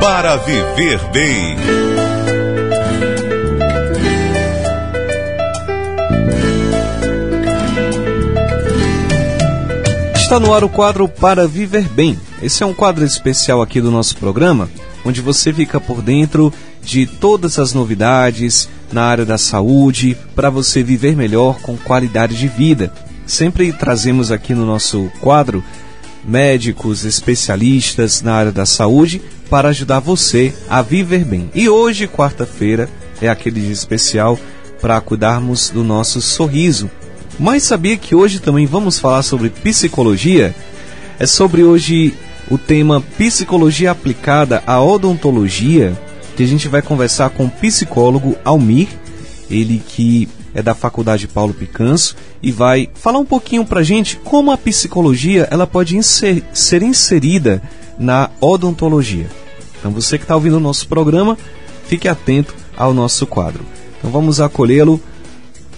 para viver bem. Está no ar o quadro Para Viver Bem. Esse é um quadro especial aqui do nosso programa, onde você fica por dentro de todas as novidades na área da saúde para você viver melhor com qualidade de vida. Sempre trazemos aqui no nosso quadro médicos, especialistas na área da saúde para ajudar você a viver bem. E hoje, quarta-feira, é aquele dia especial para cuidarmos do nosso sorriso mas sabia que hoje também vamos falar sobre psicologia? É sobre hoje o tema psicologia aplicada à odontologia, que a gente vai conversar com o psicólogo Almir, ele que é da Faculdade Paulo Picanso e vai falar um pouquinho pra gente como a psicologia ela pode inser ser inserida na odontologia. Então você que está ouvindo o nosso programa, fique atento ao nosso quadro. Então vamos acolhê-lo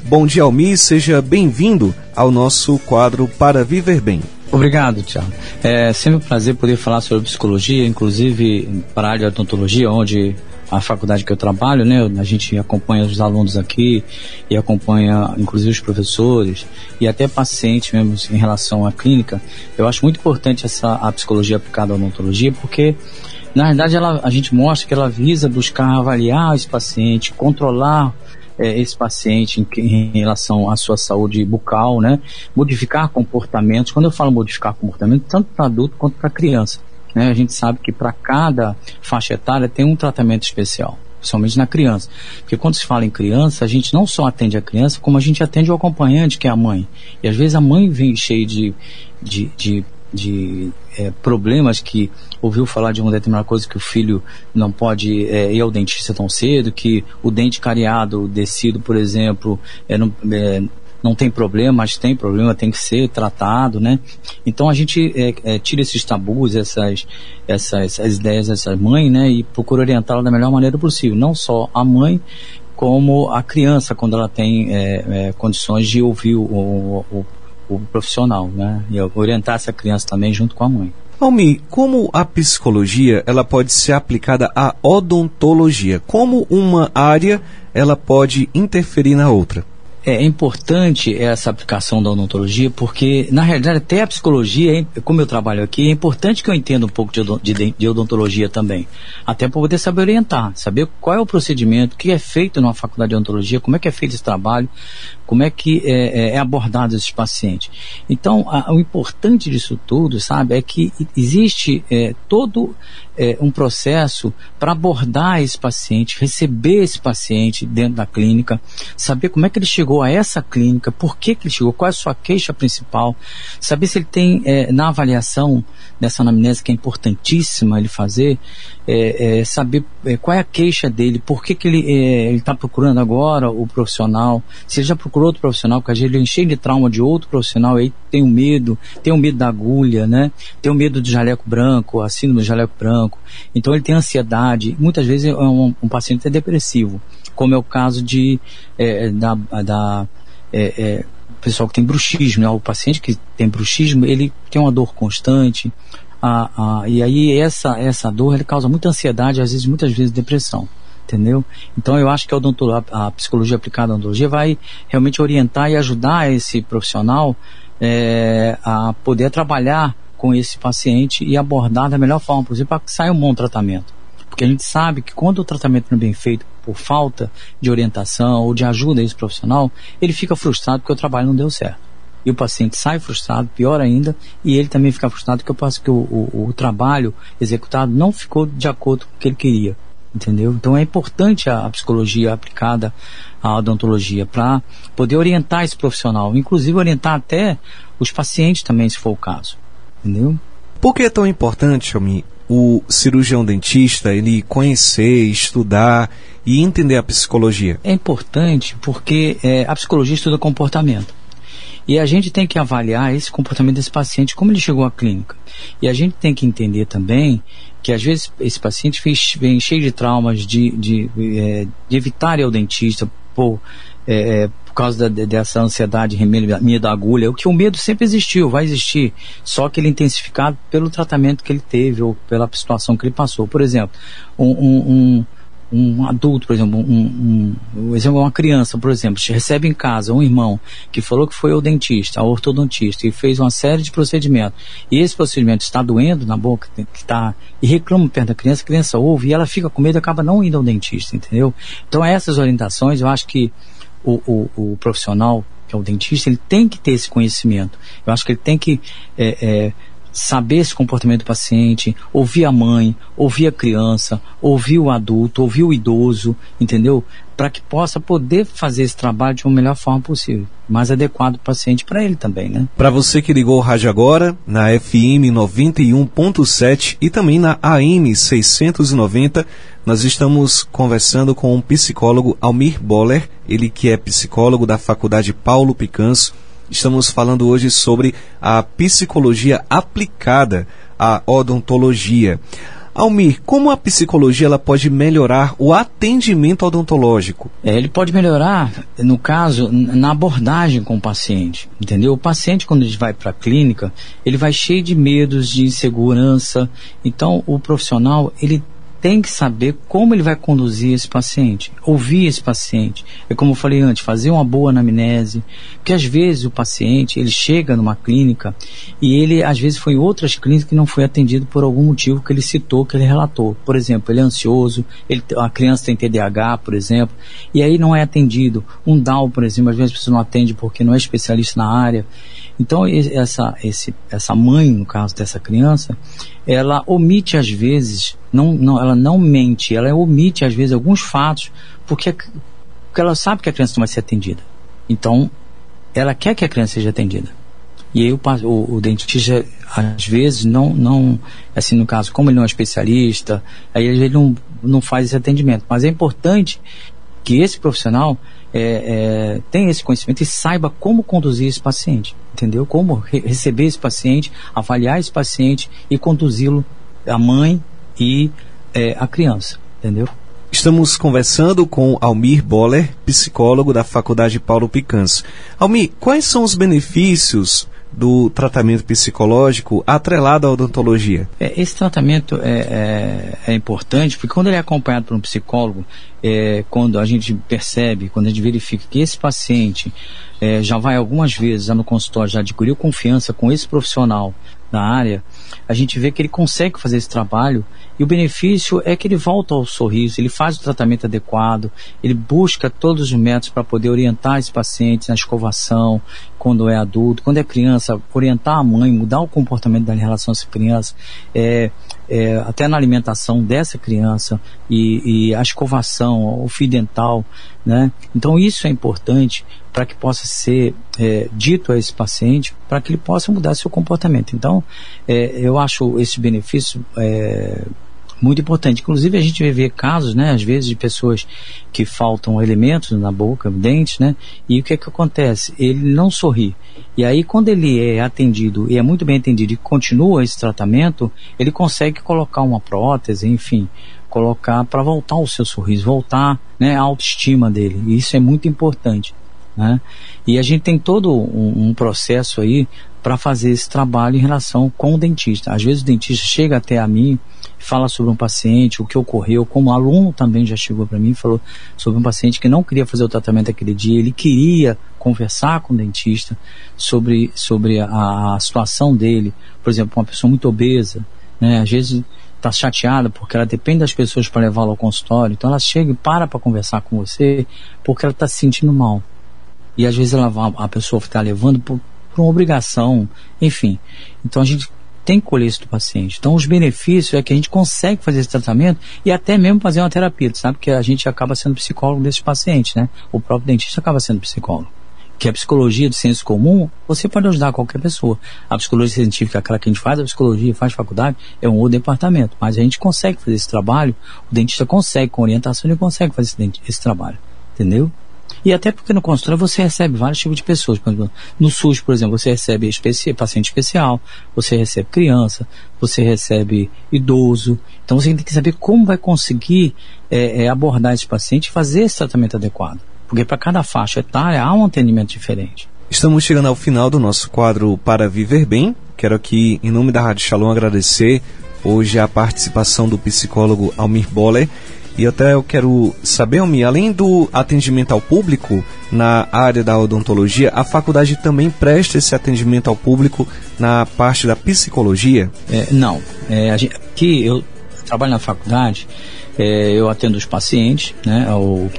Bom dia, Almi, seja bem-vindo ao nosso quadro Para Viver Bem. Obrigado, Tiago. É sempre um prazer poder falar sobre psicologia, inclusive para a área de odontologia, onde a faculdade que eu trabalho, né, a gente acompanha os alunos aqui e acompanha inclusive os professores e até pacientes mesmo em relação à clínica. Eu acho muito importante essa a psicologia aplicada à odontologia porque na verdade ela, a gente mostra que ela visa buscar avaliar esse paciente, controlar é, esse paciente em, em, relação à sua saúde bucal, né? Modificar comportamentos. Quando eu falo modificar comportamento, tanto para adulto quanto para criança. Né? A gente sabe que para cada faixa etária tem um tratamento especial principalmente na criança. Porque quando se fala em criança, a gente não só atende a criança, como a gente atende o acompanhante, que é a mãe. E às vezes a mãe vem cheia de, de, de de é, problemas que ouviu falar de uma determinada coisa que o filho não pode é, ir ao dentista tão cedo, que o dente cariado, descido, por exemplo, é, não, não tem problema, mas tem problema, tem que ser tratado, né? Então a gente é, é, tira esses tabus, essas, essas, essas ideias dessa mãe, né? E procura orientá-la da melhor maneira possível. Não só a mãe, como a criança, quando ela tem é, é, condições de ouvir o, o, o o profissional, né? E orientar essa criança também junto com a mãe. Almi, como a psicologia ela pode ser aplicada à odontologia? Como uma área ela pode interferir na outra? É importante essa aplicação da odontologia porque, na realidade, até a psicologia, como eu trabalho aqui, é importante que eu entenda um pouco de odontologia também. Até para poder saber orientar, saber qual é o procedimento, o que é feito numa faculdade de odontologia, como é que é feito esse trabalho, como é que é, é, é abordado esses pacientes. Então, a, o importante disso tudo, sabe, é que existe é, todo é, um processo para abordar esse paciente, receber esse paciente dentro da clínica, saber como é que ele chegou a essa clínica, por que, que ele chegou, qual é a sua queixa principal, saber se ele tem é, na avaliação dessa anamnese que é importantíssima ele fazer, é, é, saber é, qual é a queixa dele, por que, que ele está procurando agora o profissional, se ele já procurou outro profissional, porque às vezes ele é cheio de trauma de outro profissional, aí tem o um medo, tem o um medo da agulha, né? Tem o um medo do jaleco branco, a síndrome do jaleco branco. Então ele tem ansiedade, muitas vezes é um, paciente é depressivo, como é o caso de é, da, da é, é, pessoal que tem bruxismo, né? o paciente que tem bruxismo, ele tem uma dor constante, a, a, e aí essa, essa dor ele causa muita ansiedade, às vezes, muitas vezes depressão. Entendeu? Então eu acho que a, a, psicologia aplicada à odontologia vai realmente orientar e ajudar esse profissional é, a poder trabalhar com esse paciente e abordar da melhor forma possível para que saia um bom tratamento. Porque a gente sabe que quando o tratamento não é bem feito por falta de orientação ou de ajuda a esse profissional, ele fica frustrado porque o trabalho não deu certo e o paciente sai frustrado, pior ainda, e ele também fica frustrado porque, que o, o, o trabalho executado não ficou de acordo com o que ele queria. Entendeu? Então é importante a, a psicologia aplicada à odontologia para poder orientar esse profissional, inclusive orientar até os pacientes também, se for o caso. Entendeu? Por que é tão importante, Almi, o cirurgião dentista ele conhecer, estudar e entender a psicologia? É importante porque é, a psicologia estuda comportamento. E a gente tem que avaliar esse comportamento desse paciente, como ele chegou à clínica. E a gente tem que entender também que às vezes esse paciente vem cheio de traumas, de, de, é, de evitar ir ao dentista por, é, é por causa da, dessa ansiedade, medo da agulha, o que o medo sempre existiu, vai existir, só que ele é intensificado pelo tratamento que ele teve ou pela situação que ele passou. Por exemplo, um, um, um, um adulto, por exemplo, um, um, exemplo, uma criança, por exemplo, recebe em casa um irmão que falou que foi ao dentista, ao ortodontista, e fez uma série de procedimentos, e esse procedimento está doendo na boca, que está, e reclama perto da criança, a criança ouve, e ela fica com medo acaba não indo ao dentista, entendeu? Então essas orientações, eu acho que o, o, o, profissional, que é o dentista, ele tem que ter esse conhecimento. Eu acho que ele tem que é, é, saber esse comportamento do paciente, ouvir a mãe, ouvir a criança, ouvir o adulto, ouvir o idoso, entendeu? Para que possa poder fazer esse trabalho de uma melhor forma possível, mais adequado para o paciente para ele também, né? Para você que ligou o rádio agora, na FM 91.7 e também na AM 690, nós estamos conversando com o psicólogo Almir Boller, ele que é psicólogo da Faculdade Paulo Picanso. Estamos falando hoje sobre a psicologia aplicada à odontologia. Almir, como a psicologia ela pode melhorar o atendimento odontológico? É, ele pode melhorar, no caso, na abordagem com o paciente, entendeu? O paciente, quando ele vai para a clínica, ele vai cheio de medos, de insegurança. Então, o profissional, ele tem que saber como ele vai conduzir esse paciente, ouvir esse paciente. É como eu falei antes, fazer uma boa anamnese, porque às vezes o paciente, ele chega numa clínica e ele às vezes foi em outras clínicas que não foi atendido por algum motivo que ele citou, que ele relatou. Por exemplo, ele é ansioso, ele, a criança tem TDAH, por exemplo, e aí não é atendido. Um DAO, por exemplo, às vezes a pessoa não atende porque não é especialista na área. Então, essa, esse, essa mãe, no caso dessa criança, ela omite às vezes, não, não, ela não mente, ela omite às vezes alguns fatos, porque, porque ela sabe que a criança não vai ser atendida. Então, ela quer que a criança seja atendida. E aí o, o, o, dentista, às vezes, não, não, assim, no caso, como ele não é especialista, aí ele não, não faz esse atendimento. Mas é importante que esse profissional é, é, tenha esse conhecimento e saiba como conduzir esse paciente, entendeu? Como re receber esse paciente, avaliar esse paciente e conduzi-lo, a mãe e é, a criança, entendeu? Estamos conversando com Almir Boller, psicólogo da Faculdade Paulo Picanso. Almir, quais são os benefícios do tratamento psicológico atrelado à odontologia? É, esse tratamento é, é, é, importante porque quando ele é acompanhado por um psicólogo, é, quando a gente percebe, quando a gente verifica que esse paciente é, já vai algumas vezes já no consultório, já adquiriu confiança com esse profissional da área, a gente vê que ele consegue fazer esse trabalho e o benefício é que ele volta ao sorriso, ele faz o tratamento adequado, ele busca todos os métodos para poder orientar esse paciente na escovação, quando é adulto, quando é criança, orientar a mãe, mudar o comportamento em relação a essa criança, é, é, até na alimentação dessa criança e, e a escovação, o fio dental, né? Então isso é importante para que possa ser é, dito a esse paciente, para que ele possa mudar seu comportamento. Então, é, eu acho esse benefício é, muito importante. Inclusive, a gente vê casos, né, às vezes, de pessoas que faltam elementos na boca, dentes, né, e o que é que acontece? Ele não sorri. E aí, quando ele é atendido, e é muito bem atendido, e continua esse tratamento, ele consegue colocar uma prótese, enfim, colocar para voltar o seu sorriso, voltar né, a autoestima dele. E isso é muito importante. Né? E a gente tem todo um, um processo aí para fazer esse trabalho em relação com o dentista. Às vezes o dentista chega até a mim, fala sobre um paciente, o que ocorreu, como aluno também já chegou para mim e falou sobre um paciente que não queria fazer o tratamento aquele dia, ele queria conversar com o dentista sobre, sobre a, a situação dele, por exemplo, uma pessoa muito obesa, né? às vezes está chateada porque ela depende das pessoas para levá-la ao consultório, então ela chega e para para conversar com você porque ela está se sentindo mal. E às vezes ela, a pessoa está levando por, por uma obrigação, enfim. Então a gente tem que colher isso do paciente. Então os benefícios é que a gente consegue fazer esse tratamento e até mesmo fazer uma terapia, sabe? Que a gente acaba sendo psicólogo desses pacientes, né? O próprio dentista acaba sendo psicólogo. Que a psicologia de senso comum, você pode ajudar qualquer pessoa. A psicologia científica, aquela que a gente faz, a psicologia faz faculdade, é um outro departamento. Mas a gente consegue fazer esse trabalho, o dentista consegue, com orientação, ele consegue fazer esse, esse trabalho. Entendeu? E até porque no consultório você recebe vários tipos de pessoas. No SUS, por exemplo, você recebe especi paciente especial, você recebe criança, você recebe idoso. Então você tem que saber como vai conseguir é, é, abordar esse paciente e fazer esse tratamento adequado. Porque para cada faixa etária há um atendimento diferente. Estamos chegando ao final do nosso quadro Para Viver Bem. Quero aqui, em nome da Rádio Shalom, agradecer hoje a participação do psicólogo Almir Boller. E até eu quero saber, Almir, além do atendimento ao público na área da odontologia, a faculdade também presta esse atendimento ao público na parte da psicologia? É, não. É, gente, aqui eu trabalho na faculdade, é, eu atendo os pacientes, né, ao,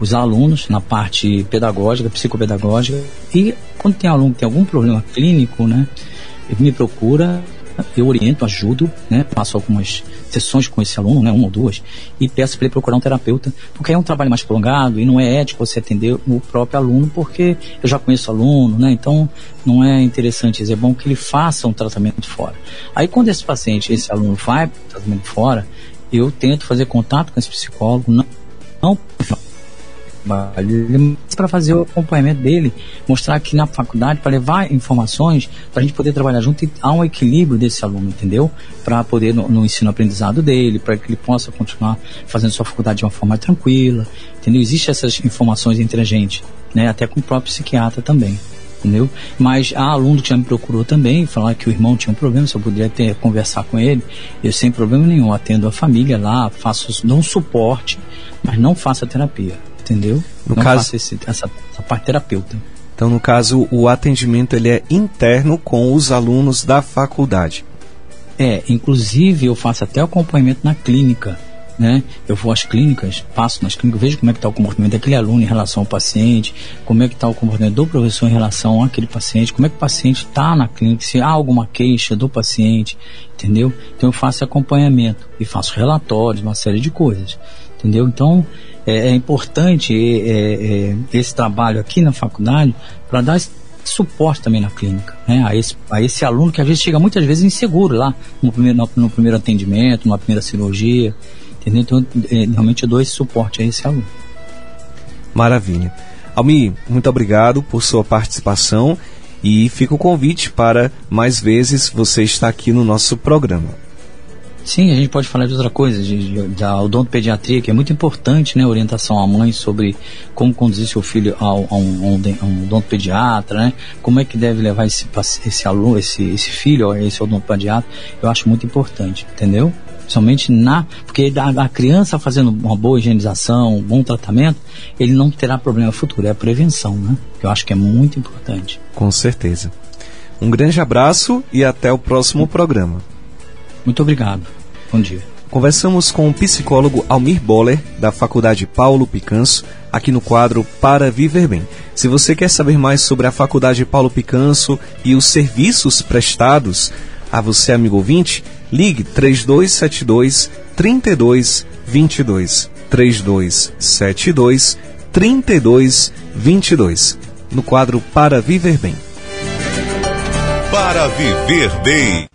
os alunos na parte pedagógica, psicopedagógica, e quando tem aluno que tem algum problema clínico, né, ele me procura, eu oriento, ajudo, né, passo algumas sessões com esse aluno, né, uma ou duas, e peço para ele procurar um terapeuta, porque é um trabalho mais prolongado e não é ético você atender o próprio aluno, porque eu já conheço o aluno, né, então não é interessante, é bom que ele faça um tratamento fora. Aí quando esse paciente, esse aluno vai para o tratamento fora, eu tento fazer contato com esse psicólogo, não, não para fazer o acompanhamento dele, mostrar que na faculdade, para levar informações, para a gente poder trabalhar junto e há um equilíbrio desse aluno, entendeu? Para poder, no, no ensino-aprendizado dele, para que ele possa continuar fazendo sua faculdade de uma forma tranquila, entendeu? Existem essas informações entre a gente, né? Até com o próprio psiquiatra também entendeu? Mas há aluno que já me procurou também, falar que o irmão tinha um problema, se eu poderia ter, conversar com ele. Eu sem problema nenhum, atendo a família lá, faço, dou um suporte, mas não faço a terapia, entendeu? No não caso... esse, essa, essa parte terapeuta. Então, no caso, o atendimento ele é interno com os alunos da faculdade. É, inclusive eu faço até acompanhamento na clínica né? Eu vou às clínicas, passo nas clínicas, vejo como é que está o comportamento daquele aluno em relação ao paciente, como é que está o comportamento do professor em relação àquele paciente, como é que o paciente está na clínica, se há alguma queixa do paciente, entendeu? Então eu faço acompanhamento e faço relatórios, uma série de coisas, entendeu? Então é, é importante é, é, esse trabalho aqui na faculdade para dar suporte também na clínica, né? A esse, a esse aluno que às vezes chega muitas vezes inseguro lá no primeiro, no, no primeiro atendimento, numa primeira cirurgia, entendeu? Então, é, realmente eu dou esse suporte a esse aluno. Maravilha. Almi, muito obrigado por sua participação e fica o convite para mais vezes você estar aqui no nosso programa. Sim, a gente pode falar de outra coisa, de, de, da odontopediatria, que é muito importante, né? Orientação à mãe sobre como conduzir seu filho ao, a um, a um odontopediatra, né? Como é que deve levar esse, esse aluno, esse, esse filho a esse odontopediatra. Eu acho muito importante, entendeu? Somente na. Porque a, a, criança fazendo uma boa higienização, um bom tratamento, ele não terá problema futuro. É a prevenção, né? Que eu acho que é muito importante. Com certeza. Um grande abraço e até o próximo programa. Muito obrigado. Bom dia. Conversamos com o psicólogo Almir Boller, da Faculdade Paulo Picanso, aqui no quadro Para Viver Bem. Se você quer saber mais sobre a Faculdade Paulo Picanso e os serviços prestados a você, amigo ouvinte, ligue 3272 3222. 3272 3222. No quadro Para Viver Bem. Para Viver Bem.